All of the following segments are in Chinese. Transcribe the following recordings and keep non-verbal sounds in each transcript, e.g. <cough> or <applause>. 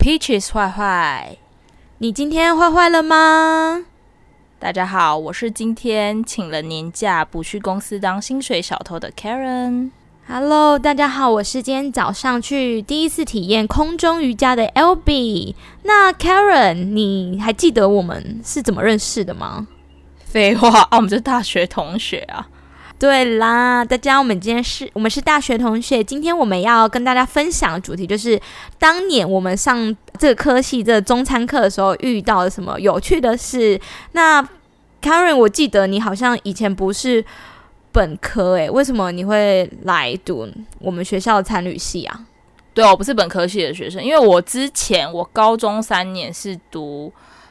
Peaches 坏坏，你今天坏坏了吗？大家好，我是今天请了年假不去公司当薪水小偷的 Karen。Hello，大家好，我是今天早上去第一次体验空中瑜伽的 Albee。那 Karen，你还记得我们是怎么认识的吗？废话啊，我们是大学同学啊。对啦，大家，我们今天是我们是大学同学。今天我们要跟大家分享的主题就是当年我们上这个科系这个中餐课的时候遇到了什么有趣的事。那 Karen，我记得你好像以前不是本科诶，为什么你会来读我们学校的餐旅系啊？对，我不是本科系的学生，因为我之前我高中三年是读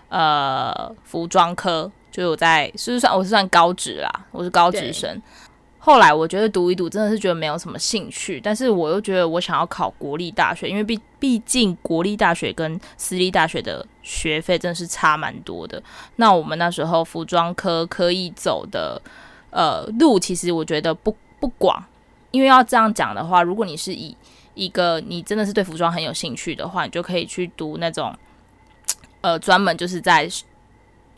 呃服装科。就我在，是不是算我是算高职啦，我是高职生。后来我觉得读一读真的是觉得没有什么兴趣，但是我又觉得我想要考国立大学，因为毕毕竟国立大学跟私立大学的学费真的是差蛮多的。那我们那时候服装科可以走的呃路，其实我觉得不不广，因为要这样讲的话，如果你是以一个你真的是对服装很有兴趣的话，你就可以去读那种呃专门就是在。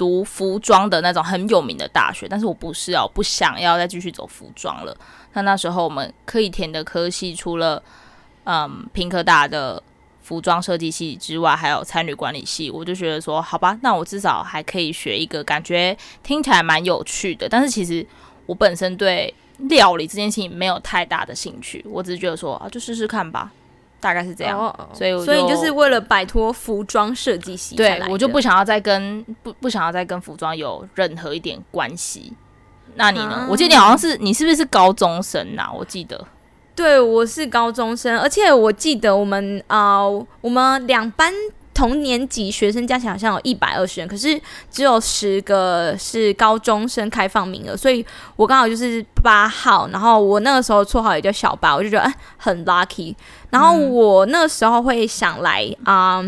读服装的那种很有名的大学，但是我不是啊，我不想要再继续走服装了。那那时候我们可以填的科系，除了嗯屏科大的服装设计系之外，还有餐旅管理系。我就觉得说，好吧，那我至少还可以学一个感觉听起来蛮有趣的。但是其实我本身对料理这件事情没有太大的兴趣，我只是觉得说啊，就试试看吧。大概是这样，oh, 所以所以就是为了摆脱服装设计系，对，我就不想要再跟不不想要再跟服装有任何一点关系。那你呢？我记得你好像是你是不是是高中生呐？我记得，对，我是高中生，而且我记得我们啊、呃，我们两班。同年级学生加起来好像有一百二十人，可是只有十个是高中生开放名额，所以我刚好就是八号。然后我那个时候绰号也叫小八，我就觉得、哎、很 lucky。然后我那个时候会想来啊、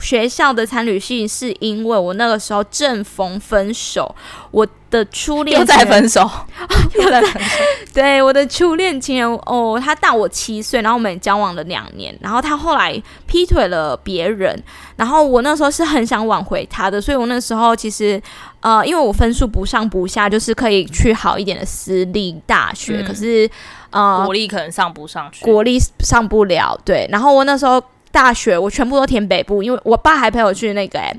学校的参旅系，是因为我那个时候正逢分手，我的初恋又在分手，<laughs> 又在分手。对，我的初恋情人哦，他大我七岁，然后我们交往了两年，然后他后来劈腿了别人，然后我那时候是很想挽回他的，所以我那时候其实呃，因为我分数不上不下，就是可以去好一点的私立大学，嗯、可是呃，国立可能上不上去，国立上不了，对。然后我那时候大学我全部都填北部，因为我爸还陪我去那个哎，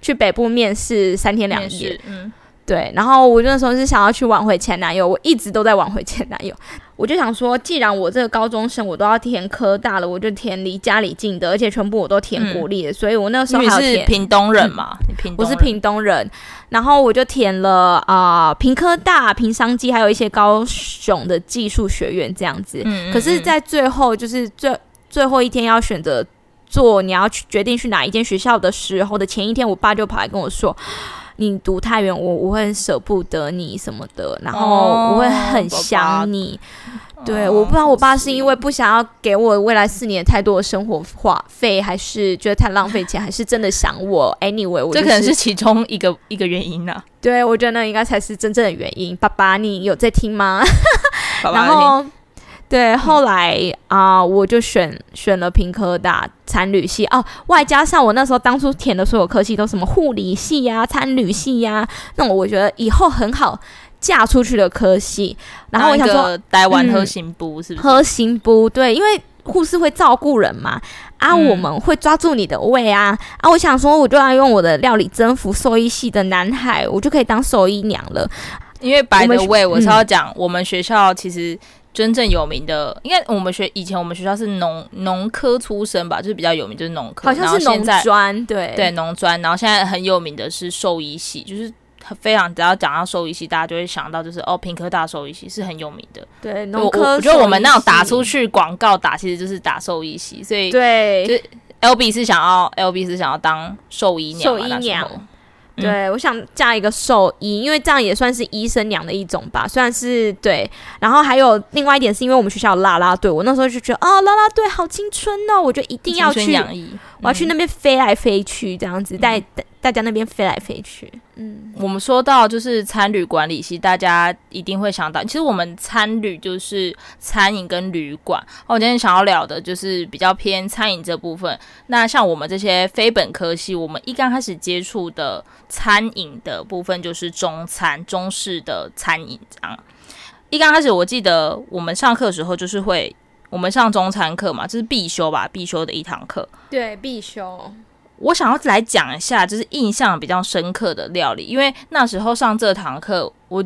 去北部面试三天两夜，嗯。对，然后我那时候是想要去挽回前男友，我一直都在挽回前男友。<laughs> 我就想说，既然我这个高中生我都要填科大了，我就填离家里近的，而且全部我都填国立的，嗯、所以我那时候还要填。屏东人嘛？嗯、你屏。我是屏东人，然后我就填了啊、呃，屏科大、屏商机，还有一些高雄的技术学院这样子。可是，在最后就是最最后一天要选择做你要去决定去哪一间学校的时候的前一天，我爸就跑来跟我说。你读太远，我我会很舍不得你什么的，然后我会很想你。哦、对，哦、我不知道我爸是因为不想要给我未来四年太多的生活花费，还是觉得太浪费钱，还是真的想我。<laughs> Anyway，我、就是、这可能是其中一个一个原因呢、啊。对，我觉得那应该才是真正的原因。爸爸，你有在听吗？爸爸 <laughs> 然后。对，后来啊、呃，我就选选了屏科大参旅系哦，外加上我那时候当初填的所有科系都什么护理系呀、啊、餐旅系呀、啊，那我觉得以后很好嫁出去的科系。然后我想说，台湾核心部是不是？核心部对，因为护士会照顾人嘛，啊，我们会抓住你的胃啊，啊，我想说，我就要用我的料理征服兽医系的男孩，我就可以当兽医娘了。因为 by the way，我是要讲，我们学校其实。真正有名的，应该我们学以前我们学校是农农科出身吧，就是比较有名就是农科，好像是农专，对。对农专，然后现在很有名的是兽医系，就是非常只要讲到兽医系，大家就会想到就是哦，屏科大兽医系是很有名的，对农科。我觉得我们那种打出去广告打，其实就是打兽医系，所以对，就 Albee 是想要 Albee 是想要当兽医娘，兽医娘。对，我想嫁一个兽医，因为这样也算是医生娘的一种吧。虽然是对，然后还有另外一点，是因为我们学校有啦啦队，我那时候就觉得啊，啦啦队好青春哦，我就一定要去，我要去那边飞来飞去，这样子带大家那边飞来飞去。嗯，我们说到就是餐旅管理系，大家一定会想到，其实我们餐旅就是餐饮跟旅馆。我今天想要聊的就是比较偏餐饮这部分。那像我们这些非本科系，我们一刚开始接触的餐饮的部分就是中餐、中式的餐饮这样。一刚开始我记得我们上课的时候就是会，我们上中餐课嘛，这是必修吧，必修的一堂课。对，必修。我想要来讲一下，就是印象比较深刻的料理，因为那时候上这堂课，我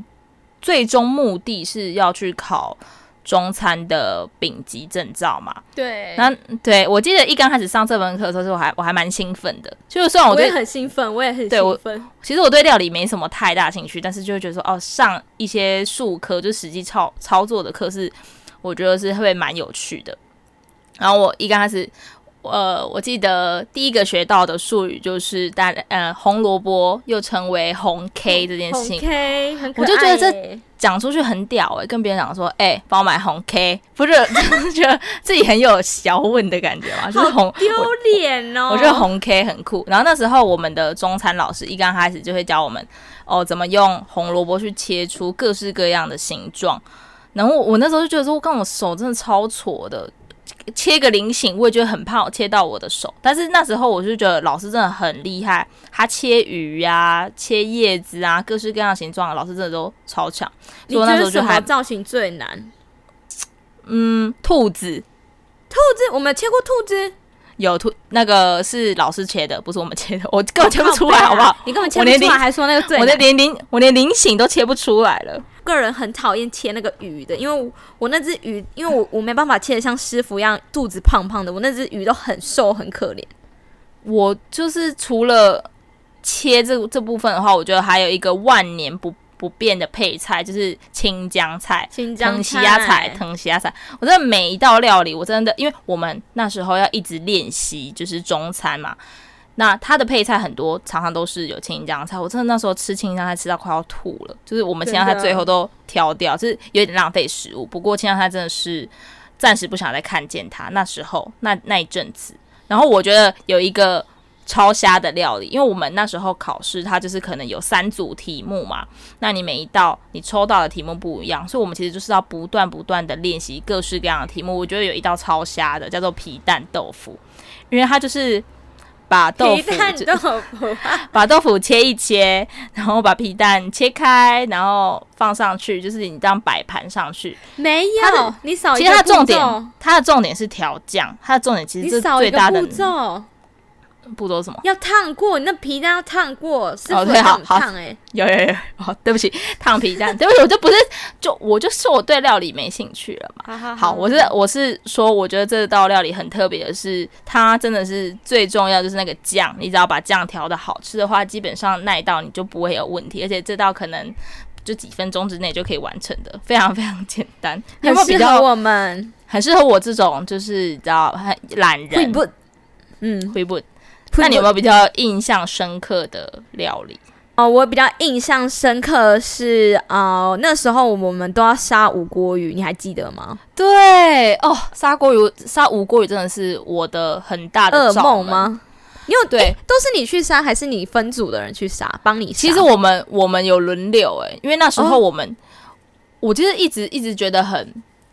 最终目的是要去考中餐的丙级证照嘛。对，那对我记得一刚开始上这门课的时候，我还我还蛮兴奋的，就是虽然我也很兴奋，我也很对我兴奋。其实我对料理没什么太大兴趣，但是就会觉得说，哦，上一些术科，就实际操操作的课是，我觉得是会蛮有趣的。然后我一刚开始。呃，我记得第一个学到的术语就是大呃红萝卜又称为红 K 这件事情，K 很可爱，我就觉得这讲出去很屌哎、欸，跟别人讲说，哎、欸，帮我买红 K，不是 <laughs> 就是觉得自己很有小问的感觉嘛，就是红丢脸哦我，我觉得红 K 很酷。然后那时候我们的中餐老师一刚开始就会教我们哦，怎么用红萝卜去切出各式各样的形状。然后我，那时候就觉得说，我看我手真的超挫的。切个菱形，我也觉得很怕我切到我的手。但是那时候我就觉得老师真的很厉害，他切鱼呀、啊、切叶子啊，各式各样的形状，老师真的都超强。你觉得什么造型最难？嗯，兔子，兔子，我没有切过兔子。有兔，那个是老师切的，不是我们切的。我根本切不出来，好不好？你根本切不出来，还说那个最？我的连菱，我连菱形都切不出来了。个人很讨厌切那个鱼的，因为我，我那只鱼，因为我我没办法切的像师傅一样肚子胖胖的，我那只鱼都很瘦很可怜。我就是除了切这这部分的话，我觉得还有一个万年不不变的配菜就是青江菜，青江菜、藤虾菜、藤虾菜。我真的每一道料理，我真的，因为我们那时候要一直练习，就是中餐嘛。那它的配菜很多，常常都是有青江菜。我真的那时候吃青江菜吃到快要吐了，就是我们青江菜最后都挑掉，就是有点浪费食物。不过青江菜真的是暂时不想再看见它。那时候那那一阵子，然后我觉得有一个。超瞎的料理，因为我们那时候考试，它就是可能有三组题目嘛，那你每一道你抽到的题目不一样，所以我们其实就是要不断不断的练习各式各样的题目。我觉得有一道超瞎的，叫做皮蛋豆腐，因为它就是把豆腐，豆腐，<laughs> 把豆腐切一切，然后把皮蛋切开，然后放上去，就是你这样摆盘上去。没有，你少一个其实它的重点，它的重点是调酱，它的重点其实是最大的步骤。步骤什么？要烫过，你那皮蛋要烫过，是不是烫？烫哎，有有有，好，对不起，烫皮蛋，对不起，我就不是，就我就说我对料理没兴趣了嘛。好，好，好，好，我是我是说，我觉得这道料理很特别的是，它真的是最重要，就是那个酱，你只要把酱调的好吃的话，基本上那一道你就不会有问题，而且这道可能就几分钟之内就可以完成的，非常非常简单，很适合我们，很适合我这种就是你知道很懒人，不，嗯，会不。那你有没有比较印象深刻的料理？哦，我比较印象深刻的是，呃，那时候我们都要杀五锅鱼，你还记得吗？对，哦，杀锅鱼，杀五锅鱼真的是我的很大的噩梦吗？因为对，都是你去杀，还是你分组的人去杀，帮你杀？其实我们我们有轮流，哎，因为那时候我们，哦、我就是一直一直觉得很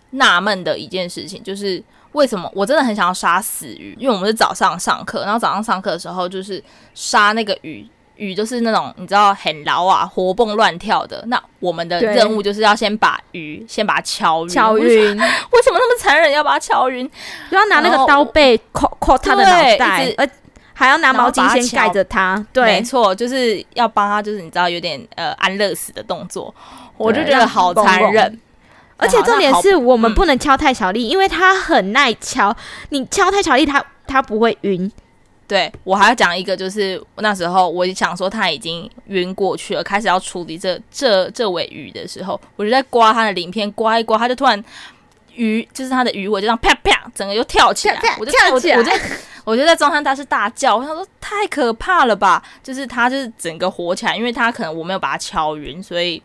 纳闷的一件事情就是。为什么我真的很想要杀死鱼？因为我们是早上上课，然后早上上课的时候就是杀那个鱼，鱼就是那种你知道很牢啊，活蹦乱跳的。那我们的任务就是要先把鱼先把它敲晕。敲晕？<laughs> 为什么那么残忍要把它敲晕？就要拿那个刀背扣扣他的脑袋，呃，还要拿毛巾先盖着他。对，没错，就是要帮他，就是你知道有点呃安乐死的动作，我就觉得好残忍。而且重点是我们不能敲太小力，嗯、因为它很耐敲。你敲太小力，它它不会晕。对，我还要讲一个，就是那时候我想说他已经晕过去了，开始要处理这这这尾鱼的时候，我就在刮它的鳞片，刮一刮，它就突然鱼就是它的鱼尾就这样啪啪，整个又跳起来，啪啪我就跳起来，我就我就在中山大师大叫，我想说太可怕了吧，就是它就是整个活起来，因为它可能我没有把它敲晕，所以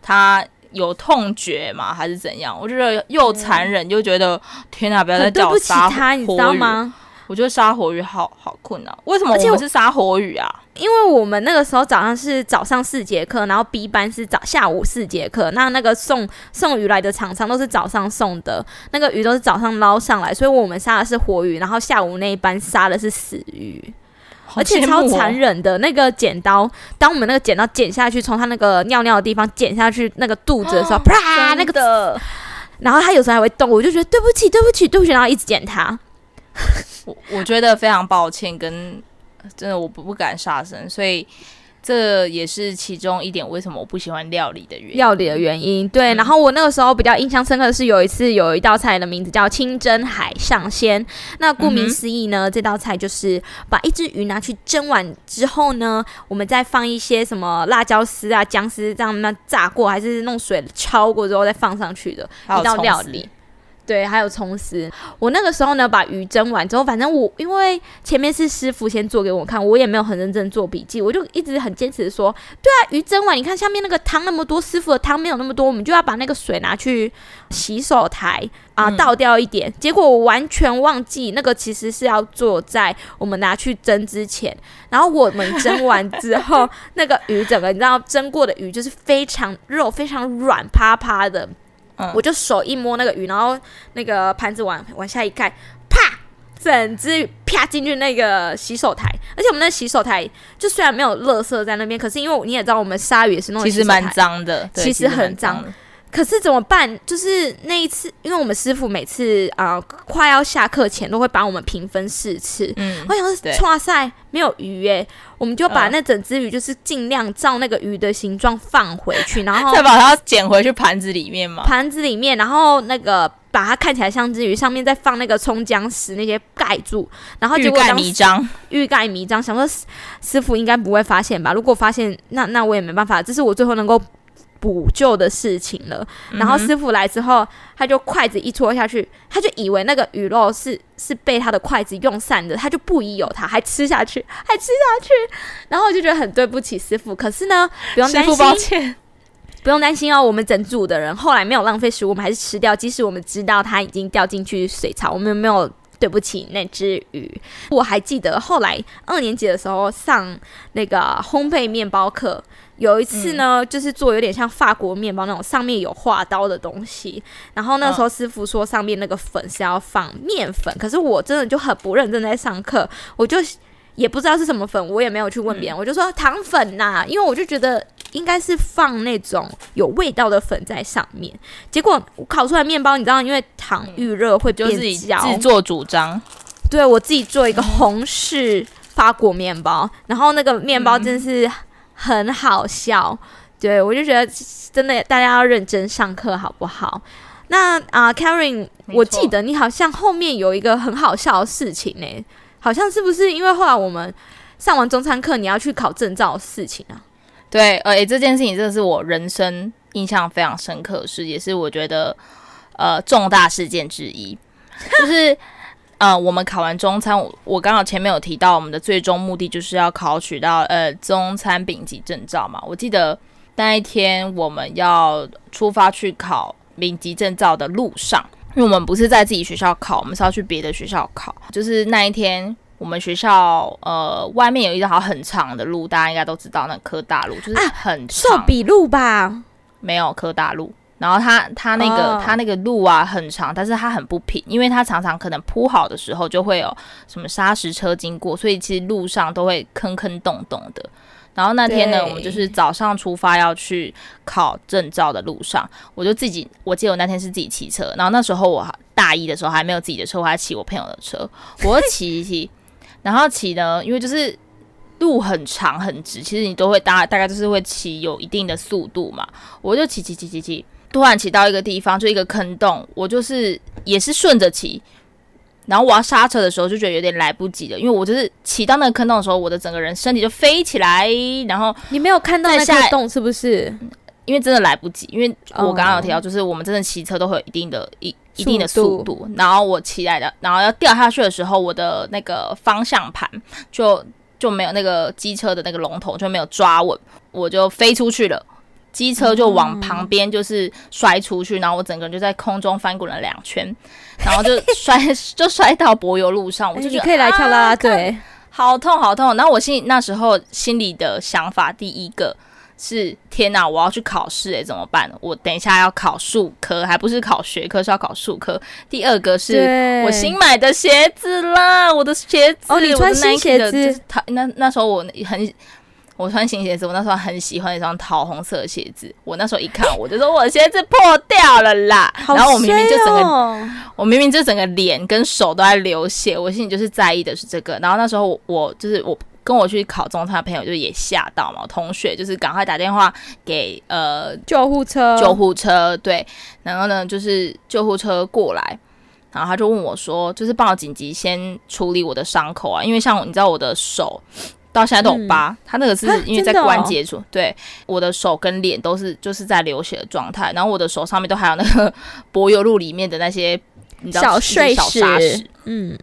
它。有痛觉吗？还是怎样？我觉得又残忍，又觉得天哪！不要再叫我杀活鱼，对不起他，你知道吗？我觉得杀活鱼好好困难，为什么我们是杀活鱼啊？因为我们那个时候早上是早上四节课，然后 B 班是早下午四节课，那那个送送鱼来的厂商都是早上送的，那个鱼都是早上捞上来，所以我们杀的是活鱼，然后下午那一班杀的是死鱼，而且超残忍的，那个剪刀，当我们那个剪刀剪下去，从他那个尿尿的地方剪下去那个肚子的时候，啪，那个的，然后他有时候还会动，我就觉得对不起，对不起，对不起，然后一直剪他。<laughs> 我我觉得非常抱歉，跟真的我不不敢杀生，所以这也是其中一点为什么我不喜欢料理的原因。料理的原因，对。嗯、然后我那个时候比较印象深刻的是有一次有一道菜的名字叫清蒸海上鲜。那顾名思义呢，嗯、这道菜就是把一只鱼拿去蒸完之后呢，我们再放一些什么辣椒丝啊、姜丝这样那炸过，还是弄水焯过之后再放上去的一道料理。对，还有葱丝。我那个时候呢，把鱼蒸完之后，反正我因为前面是师傅先做给我看，我也没有很认真做笔记，我就一直很坚持说，对啊，鱼蒸完，你看下面那个汤那么多，师傅的汤没有那么多，我们就要把那个水拿去洗手台啊，倒掉一点。嗯、结果我完全忘记，那个其实是要做在我们拿去蒸之前。然后我们蒸完之 <laughs> 后，那个鱼整个你知道蒸过的鱼就是非常肉，非常软趴趴的。我就手一摸那个鱼，然后那个盘子往往下一盖，啪，整只鱼啪进去那个洗手台。而且我们那洗手台就虽然没有垃圾在那边，可是因为你也知道，我们鲨鱼也是弄的，其实蛮脏的，其实很脏。可是怎么办？就是那一次，因为我们师傅每次啊、呃、快要下课前都会把我们评分四次。嗯，我想说，哇塞，没有鱼耶，我们就把那整只鱼就是尽量照那个鱼的形状放回去，<laughs> 然后再把它捡回去盘子里面嘛。盘子里面，然后那个把它看起来像只鱼，上面再放那个葱姜丝那些盖住，然后就欲盖弥彰，欲盖弥彰。想说师傅应该不会发现吧？如果发现，那那我也没办法。这是我最后能够。补救的事情了，然后师傅来之后，他就筷子一戳下去，他就以为那个鱼肉是是被他的筷子用散的，他就不疑有他，还吃下去，还吃下去，然后我就觉得很对不起师傅。可是呢，不用担心，抱歉，不用担心哦。我们整组的人后来没有浪费食物，我们还是吃掉，即使我们知道它已经掉进去水槽，我们没有对不起那只鱼。我还记得后来二年级的时候上那个烘焙面包课。有一次呢，嗯、就是做有点像法国面包那种，上面有画刀的东西。然后那时候师傅说上面那个粉是要放面粉，可是我真的就很不认真在上课，我就也不知道是什么粉，我也没有去问别人，嗯、我就说糖粉呐、啊，因为我就觉得应该是放那种有味道的粉在上面。结果我烤出来面包，你知道，因为糖预热会变焦，自作主张。对，我自己做一个红式法国面包，嗯、然后那个面包真是。很好笑，对，我就觉得真的大家要认真上课，好不好？那啊、呃、Karen。我记得你好像后面有一个很好笑的事情呢，好像是不是因为后来我们上完中餐课，你要去考证照的事情啊？对，呃，诶，这件事情真的是我人生印象非常深刻的事，也是我觉得呃重大事件之一，就是。呃，我们考完中餐，我我刚好前面有提到，我们的最终目的就是要考取到呃中餐丙级证照嘛。我记得那一天我们要出发去考丙级证照的路上，因为我们不是在自己学校考，我们是要去别的学校考。就是那一天，我们学校呃外面有一条很长的路，大家应该都知道，那科大路就是很长，寿比路吧？没有科大路。然后它它那个、oh. 它那个路啊很长，但是它很不平，因为它常常可能铺好的时候就会有什么砂石车经过，所以其实路上都会坑坑洞洞的。然后那天呢，我们就是早上出发要去考证照的路上，我就自己，我记得我那天是自己骑车，然后那时候我大一的时候还没有自己的车，我还骑我朋友的车，我骑一骑，然后骑呢，因为就是路很长很直，其实你都会大大概就是会骑有一定的速度嘛，我就骑骑骑骑骑。突然骑到一个地方，就一个坑洞，我就是也是顺着骑，然后我要刹车的时候就觉得有点来不及了，因为我就是骑到那个坑洞的时候，我的整个人身体就飞起来，然后你没有看到那个洞是不是？因为真的来不及，因为我刚刚有提到，就是我们真的骑车都会有一定的一一定的速度，然后我骑来的，然后要掉下去的时候，我的那个方向盘就就没有那个机车的那个龙头就没有抓稳，我就飞出去了。机车就往旁边就是摔出去，然后我整个人就在空中翻滚了两圈，<laughs> 然后就摔 <laughs> 就摔到柏油路上，我就觉得可以来跳啦啦队，好痛好痛。然后我心里那时候心里的想法，第一个是天哪，我要去考试诶，怎么办？我等一下要考数科，还不是考学科，是要考数科。第二个是我新买的鞋子啦，我的鞋子哦，你穿新鞋子，就是他那那时候我很。我穿新鞋子，我那时候很喜欢一双桃红色的鞋子。我那时候一看，我就说我的鞋子破掉了啦。哦、然后我明明就整个，我明明就整个脸跟手都在流血。我心里就是在意的是这个。然后那时候我，我就是我跟我去考中餐的朋友就也吓到嘛，同学就是赶快打电话给呃救护车，救护车对。然后呢，就是救护车过来，然后他就问我说，就是帮我紧急先处理我的伤口啊，因为像你知道我的手。到现在都有疤，嗯、他那个是因为在关节处，对，我的手跟脸都是就是在流血的状态，然后我的手上面都还有那个 <laughs> 柏油路里面的那些你知道小碎小沙石，嗯，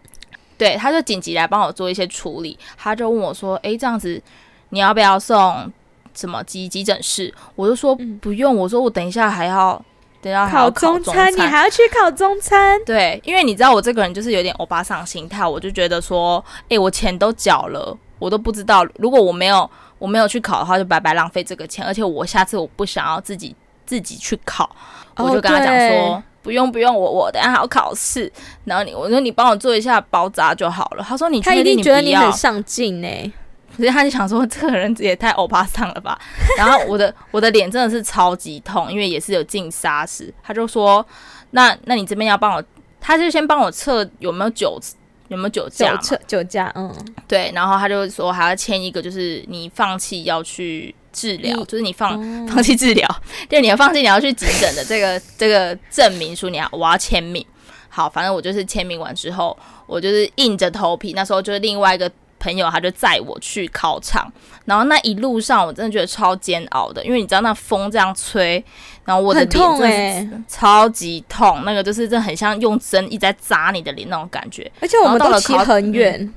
对，他就紧急来帮我做一些处理，他就问我说：“哎、欸，这样子你要不要送什么急急诊室？”我就说不用，我说我等一下还要等一下还要考中餐，考中餐，你还要去考中餐？对，因为你知道我这个人就是有点欧巴桑心态，我就觉得说：“哎、欸，我钱都缴了。”我都不知道，如果我没有我没有去考的话，就白白浪费这个钱。而且我下次我不想要自己自己去考，我就跟他讲说不用不用，我我等下还要考试。然后你我说你帮我做一下包扎就好了。他说你？他一定觉得你很上进呢，所以他就想说这个人也太欧巴桑了吧。<laughs> 然后我的我的脸真的是超级痛，因为也是有进沙石。他就说那那你这边要帮我，他就先帮我测有没有酒。有没有酒驾？酒酒驾，嗯，对。然后他就说还要签一个，就是你放弃要去治疗，就是你放、嗯、放弃治疗，<laughs> 就你要放弃你要去急诊的 <laughs> 这个这个证明书，你要我要签名。好，反正我就是签名完之后，我就是硬着头皮。那时候就是另外一个。朋友他就载我去考场，然后那一路上我真的觉得超煎熬的，因为你知道那风这样吹，然后我的脸真的超级痛，那个就是真的很像用针一直在扎你的脸那种感觉。而且我们到了考很远，嗯，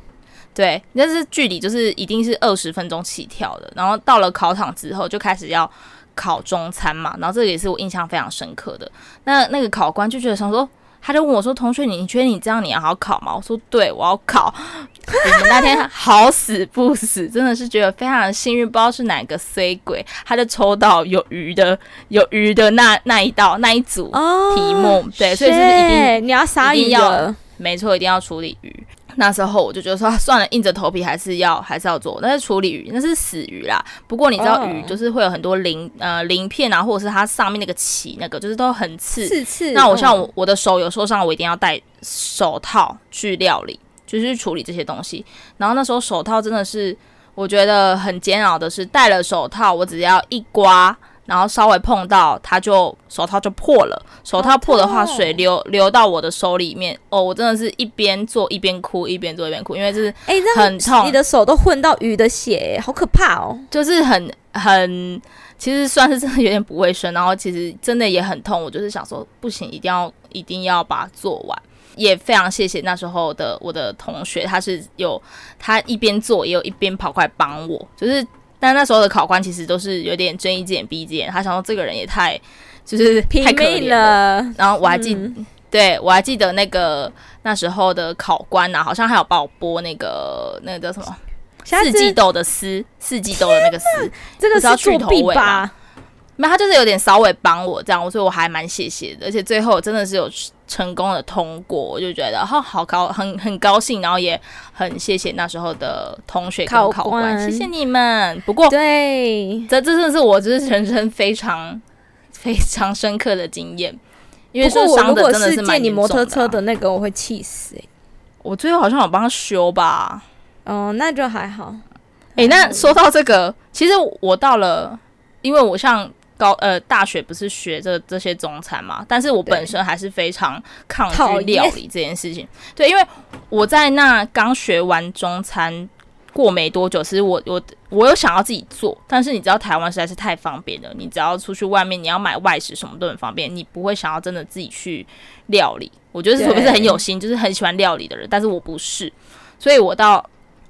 对，但是距离就是一定是二十分钟起跳的。然后到了考场之后就开始要考中餐嘛，然后这个也是我印象非常深刻的。那那个考官就觉得想说。他就问我说：“同学，你你觉得你这样你要好考吗？”我说：“对，我要考。”我们那天好死不死，真的是觉得非常的幸运，不知道是哪个衰鬼，他就抽到有鱼的有鱼的那那一道那一组题目，哦、对，所以是一定你要杀鱼要？没错，一定要处理鱼。那时候我就觉得说，算了，硬着头皮还是要还是要做。但是处理鱼那是死鱼啦。不过你知道鱼就是会有很多鳞呃鳞片啊，或者是它上面那个鳍那个，就是都很刺。刺刺。那我像我我的手有受伤，我一定要戴手套去料理，就是去处理这些东西。然后那时候手套真的是我觉得很煎熬的是，戴了手套我只要一刮。然后稍微碰到它，就手套就破了。手套破的话，水流流到我的手里面。哦，我真的是一边做一边哭，一边做一边哭，因为就是哎，很痛。你的手都混到鱼的血，好可怕哦！就是很很，其实算是真的有点不卫生。然后其实真的也很痛。我就是想说，不行，一定要一定要把它做完。也非常谢谢那时候的我的同学，他是有他一边做，也有一边跑过来帮我，就是。但那时候的考官其实都是有点睁一只眼闭一只眼，他想说这个人也太就是太可怜了。然后我还记，嗯、对我还记得那个那时候的考官啊，好像还有帮我剥那个那个叫什么四季豆的丝，四季豆的那个丝，这个是作弊吧？没有，他就是有点稍微帮我这样，所以我还蛮谢谢的。而且最后真的是有成功的通过，我就觉得好好高，很很高兴，然后也很谢谢那时候的同学跟考官，考官谢谢你们。不过，对，这这真的是我就是人生非常非常深刻的经验，因为受伤的真的是蛮、啊、借你摩托车的那个，我会气死、欸、我最后好像有帮他修吧？哦，那就还好。哎、欸，那说到这个，其实我到了，因为我像。高呃，大学不是学这这些中餐嘛？但是我本身还是非常抗拒料理这件事情。对，因为我在那刚学完中餐过没多久，其实我我我有想要自己做，但是你知道台湾实在是太方便了，你只要出去外面，你要买外食什么都很方便，你不会想要真的自己去料理。我觉得除非是很有心，就是很喜欢料理的人，但是我不是，所以我到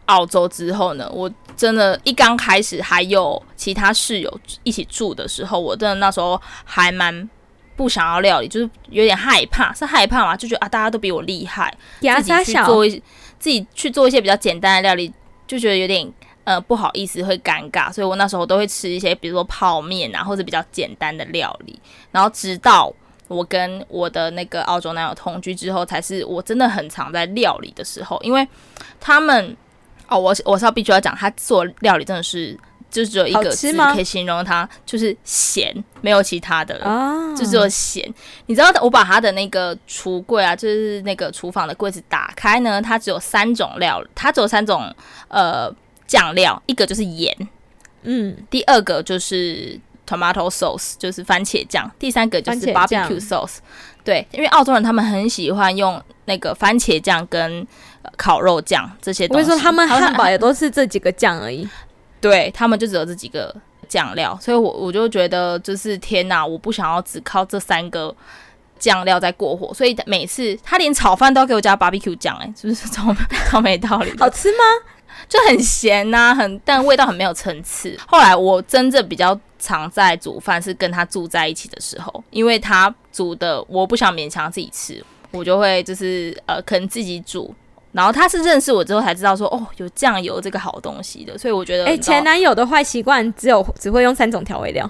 澳洲之后呢，我。真的，一刚开始还有其他室友一起住的时候，我真的那时候还蛮不想要料理，就是有点害怕，是害怕嘛？就觉得啊，大家都比我厉害，自己去做一自己去做一些比较简单的料理，就觉得有点呃不好意思，会尴尬，所以我那时候都会吃一些，比如说泡面啊，或者比较简单的料理。然后直到我跟我的那个澳洲男友同居之后，才是我真的很常在料理的时候，因为他们。哦，我我是要必须要讲，他做料理真的是就只有一个字可以形容他，就是咸，没有其他的了，啊、就只有咸。你知道我把他的那个橱柜啊，就是那个厨房的柜子打开呢，它只有三种料，它只有三种呃酱料，一个就是盐，嗯，第二个就是 tomato sauce，就是番茄酱，第三个就是 barbecue sauce。对，因为澳洲人他们很喜欢用那个番茄酱跟烤肉酱这些东西。我跟你说，他们汉堡也都是这几个酱而已。对，他们就只有这几个酱料，所以我我就觉得就是天哪，我不想要只靠这三个酱料在过活。所以每次他连炒饭都要给我加 barbecue 酱，哎，是不是 <laughs> 超超没道理？好吃吗？就很咸呐、啊，很但味道很没有层次。后来我真正比较常在煮饭是跟他住在一起的时候，因为他煮的我不想勉强自己吃，我就会就是呃可能自己煮。然后他是认识我之后才知道说哦有酱油这个好东西的，所以我觉得哎、欸、前男友的坏习惯只有只会用三种调味料，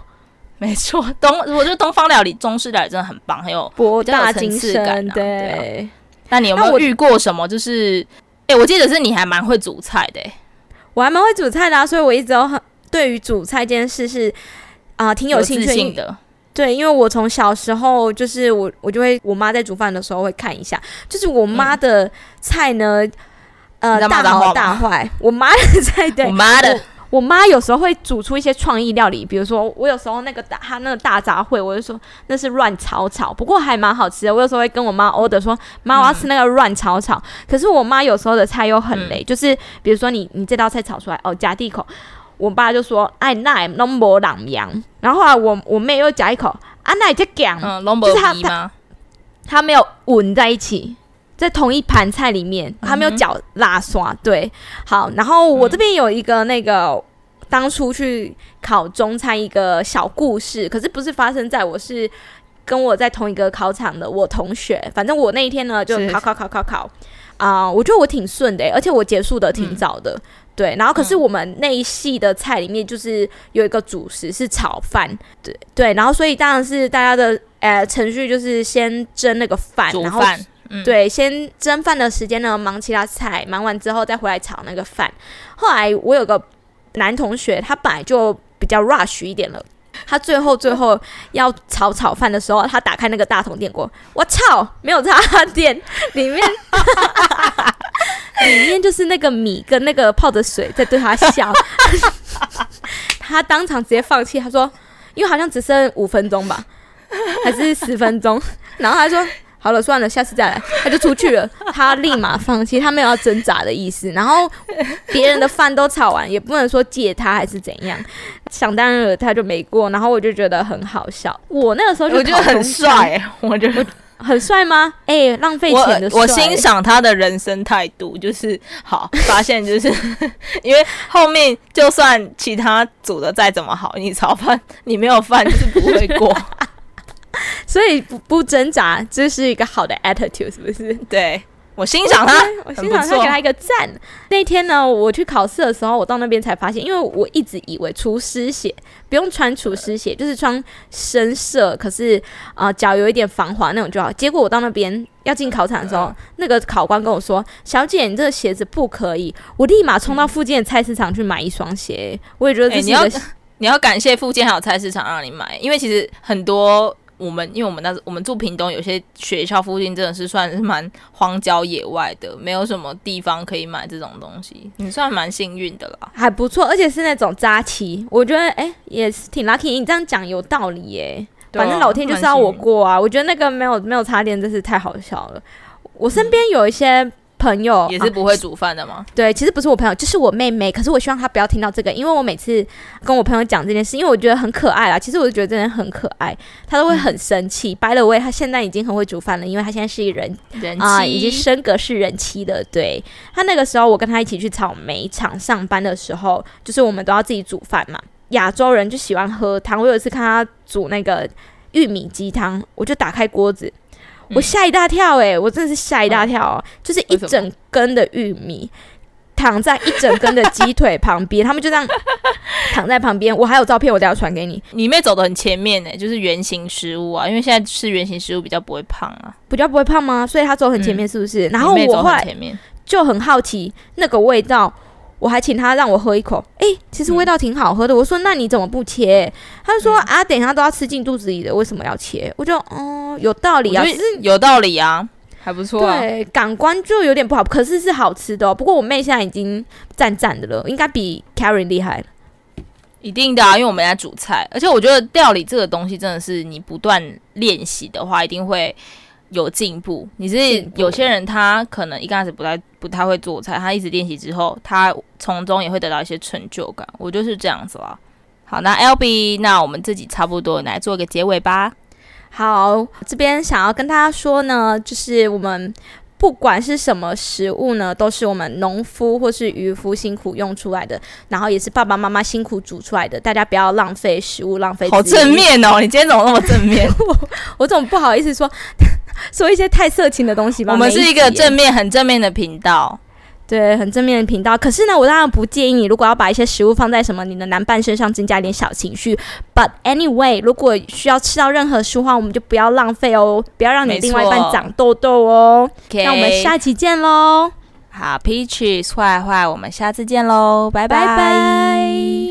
没错，东我觉得东方料理、中式料理真的很棒，很有博大精深。对，对啊、那你有没有遇过什么就是？哎、欸，我记得是你还蛮会煮菜的、欸，我还蛮会煮菜的啊，所以我一直都很对于煮菜这件事是啊、呃、挺有兴趣的。对，因为我从小时候就是我我就会我妈在煮饭的时候会看一下，就是我妈的菜呢，嗯、呃大好大坏，我妈的菜对，我妈的。我妈有时候会煮出一些创意料理，比如说我有时候那个大她那个大杂烩，我就说那是乱炒炒，不过还蛮好吃的。我有时候会跟我妈 order 说，妈我要吃那个乱炒炒。嗯、可是我妈有时候的菜又很雷，嗯、就是比如说你你这道菜炒出来哦夹第一口，我爸就说哎那拢无人样。然后后来我我妹又夹一口啊那这讲，嗯，就是他他他没有稳在一起。在同一盘菜里面，他没有搅辣刷。对，好，然后我这边有一个那个当初去考中餐一个小故事，可是不是发生在我，是跟我在同一个考场的我同学。反正我那一天呢，就考考考考考啊、呃，我觉得我挺顺的，而且我结束的挺早的。嗯、对，然后可是我们那一系的菜里面，就是有一个主食是炒饭。对对，然后所以当然是大家的呃程序就是先蒸那个饭，然后。嗯、对，先蒸饭的时间呢，忙其他菜，忙完之后再回来炒那个饭。后来我有个男同学，他本来就比较 rush 一点了，他最后最后要炒炒饭的时候，他打开那个大桶电锅，我操，没有插电，里面里面就是那个米跟那个泡的水在对他笑，<laughs> 他当场直接放弃，他说，因为好像只剩五分钟吧，还是十分钟，然后他说。好了，算了，下次再来。他就出去了，<laughs> 他立马放弃，他没有要挣扎的意思。然后别人的饭都炒完，也不能说借他还是怎样。想当然了，他就没过。然后我就觉得很好笑。我那个时候就我觉得很帅，我觉得很帅吗？哎、欸，浪费钱的帅。我欣赏他的人生态度，就是好发现，就是 <laughs> 因为后面就算其他煮的再怎么好，你炒饭你没有饭就是不会过。<laughs> 所以不不挣扎，这是一个好的 attitude，是不是？<laughs> 对，我欣赏他，我欣赏他，给他一个赞。那天呢，我去考试的时候，我到那边才发现，因为我一直以为厨师鞋不用穿厨师鞋，就是穿深色，可是啊脚、呃、有一点防滑那种就好。结果我到那边要进考场的时候，那个考官跟我说：“小姐，你这个鞋子不可以。”我立马冲到附近的菜市场去买一双鞋。我也觉得这是一个、欸、你要你要感谢附近还有菜市场让你买，因为其实很多。我们因为我们那我们住屏东，有些学校附近真的是算是蛮荒郊野外的，没有什么地方可以买这种东西。你算蛮幸运的啦，还不错，而且是那种扎旗，我觉得哎、欸、也是挺 lucky。你这样讲有道理耶、欸，反正老天就是要我过啊。我觉得那个没有没有插电真是太好笑了。我身边有一些朋友也是不会煮饭的吗？对，其实不是我朋友，就是我妹妹。可是我希望她不要听到这个，因为我每次跟我朋友讲这件事，因为我觉得很可爱啦。其实我就觉得真的很可爱，她都会很生气。By the way，她现在已经很会煮饭了，因为她现在是一人人啊、呃，已经升格是人妻的。对，她那个时候，我跟她一起去草莓厂上班的时候，就是我们都要自己煮饭嘛。亚洲人就喜欢喝汤。我有一次看她煮那个玉米鸡汤，我就打开锅子。我吓一大跳诶、欸，我真的是吓一大跳哦、喔！就是一整根的玉米躺在一整根的鸡腿旁边，<laughs> 他们就这样 <laughs> 躺在旁边。我还有照片，我等下传给你。你妹走的很前面诶，就是圆形食物啊，因为现在吃圆形食物比较不会胖啊，比较不会胖吗？所以她走很前面是不是？嗯、然后我后来就很好奇那个味道。我还请他让我喝一口，哎、欸，其实味道挺好喝的。嗯、我说那你怎么不切？他就说、嗯、啊，等一下都要吃进肚子里的，为什么要切？我就嗯，有道理啊，是有道理啊，还不错、啊。对，感官就有点不好，可是是好吃的、哦。不过我妹现在已经赞赞的了，应该比 Karen 厉害了。一定的啊，因为我们在煮菜，而且我觉得料理这个东西真的是你不断练习的话，一定会。有进步，你是有些人他可能一开始不太不太会做菜，他一直练习之后，他从中也会得到一些成就感。我就是这样子啦。好，那 Albee，那我们自己差不多来做个结尾吧。好，这边想要跟大家说呢，就是我们不管是什么食物呢，都是我们农夫或是渔夫辛苦用出来的，然后也是爸爸妈妈辛苦煮出来的。大家不要浪费食物，浪费。好正面哦，你今天怎么那么正面？<laughs> 我我总不好意思说。<laughs> 说一些太色情的东西吧。我们是一个正面、很正面的频道，对，很正面的频道。可是呢，我当然不建议你，如果要把一些食物放在什么你的男伴身上，增加一点小情绪。But anyway，如果需要吃到任何食物的话，我们就不要浪费哦，不要让你另外一半长痘痘哦。那我们下期见喽！好，Peaches 坏坏，我们下次见喽，拜拜。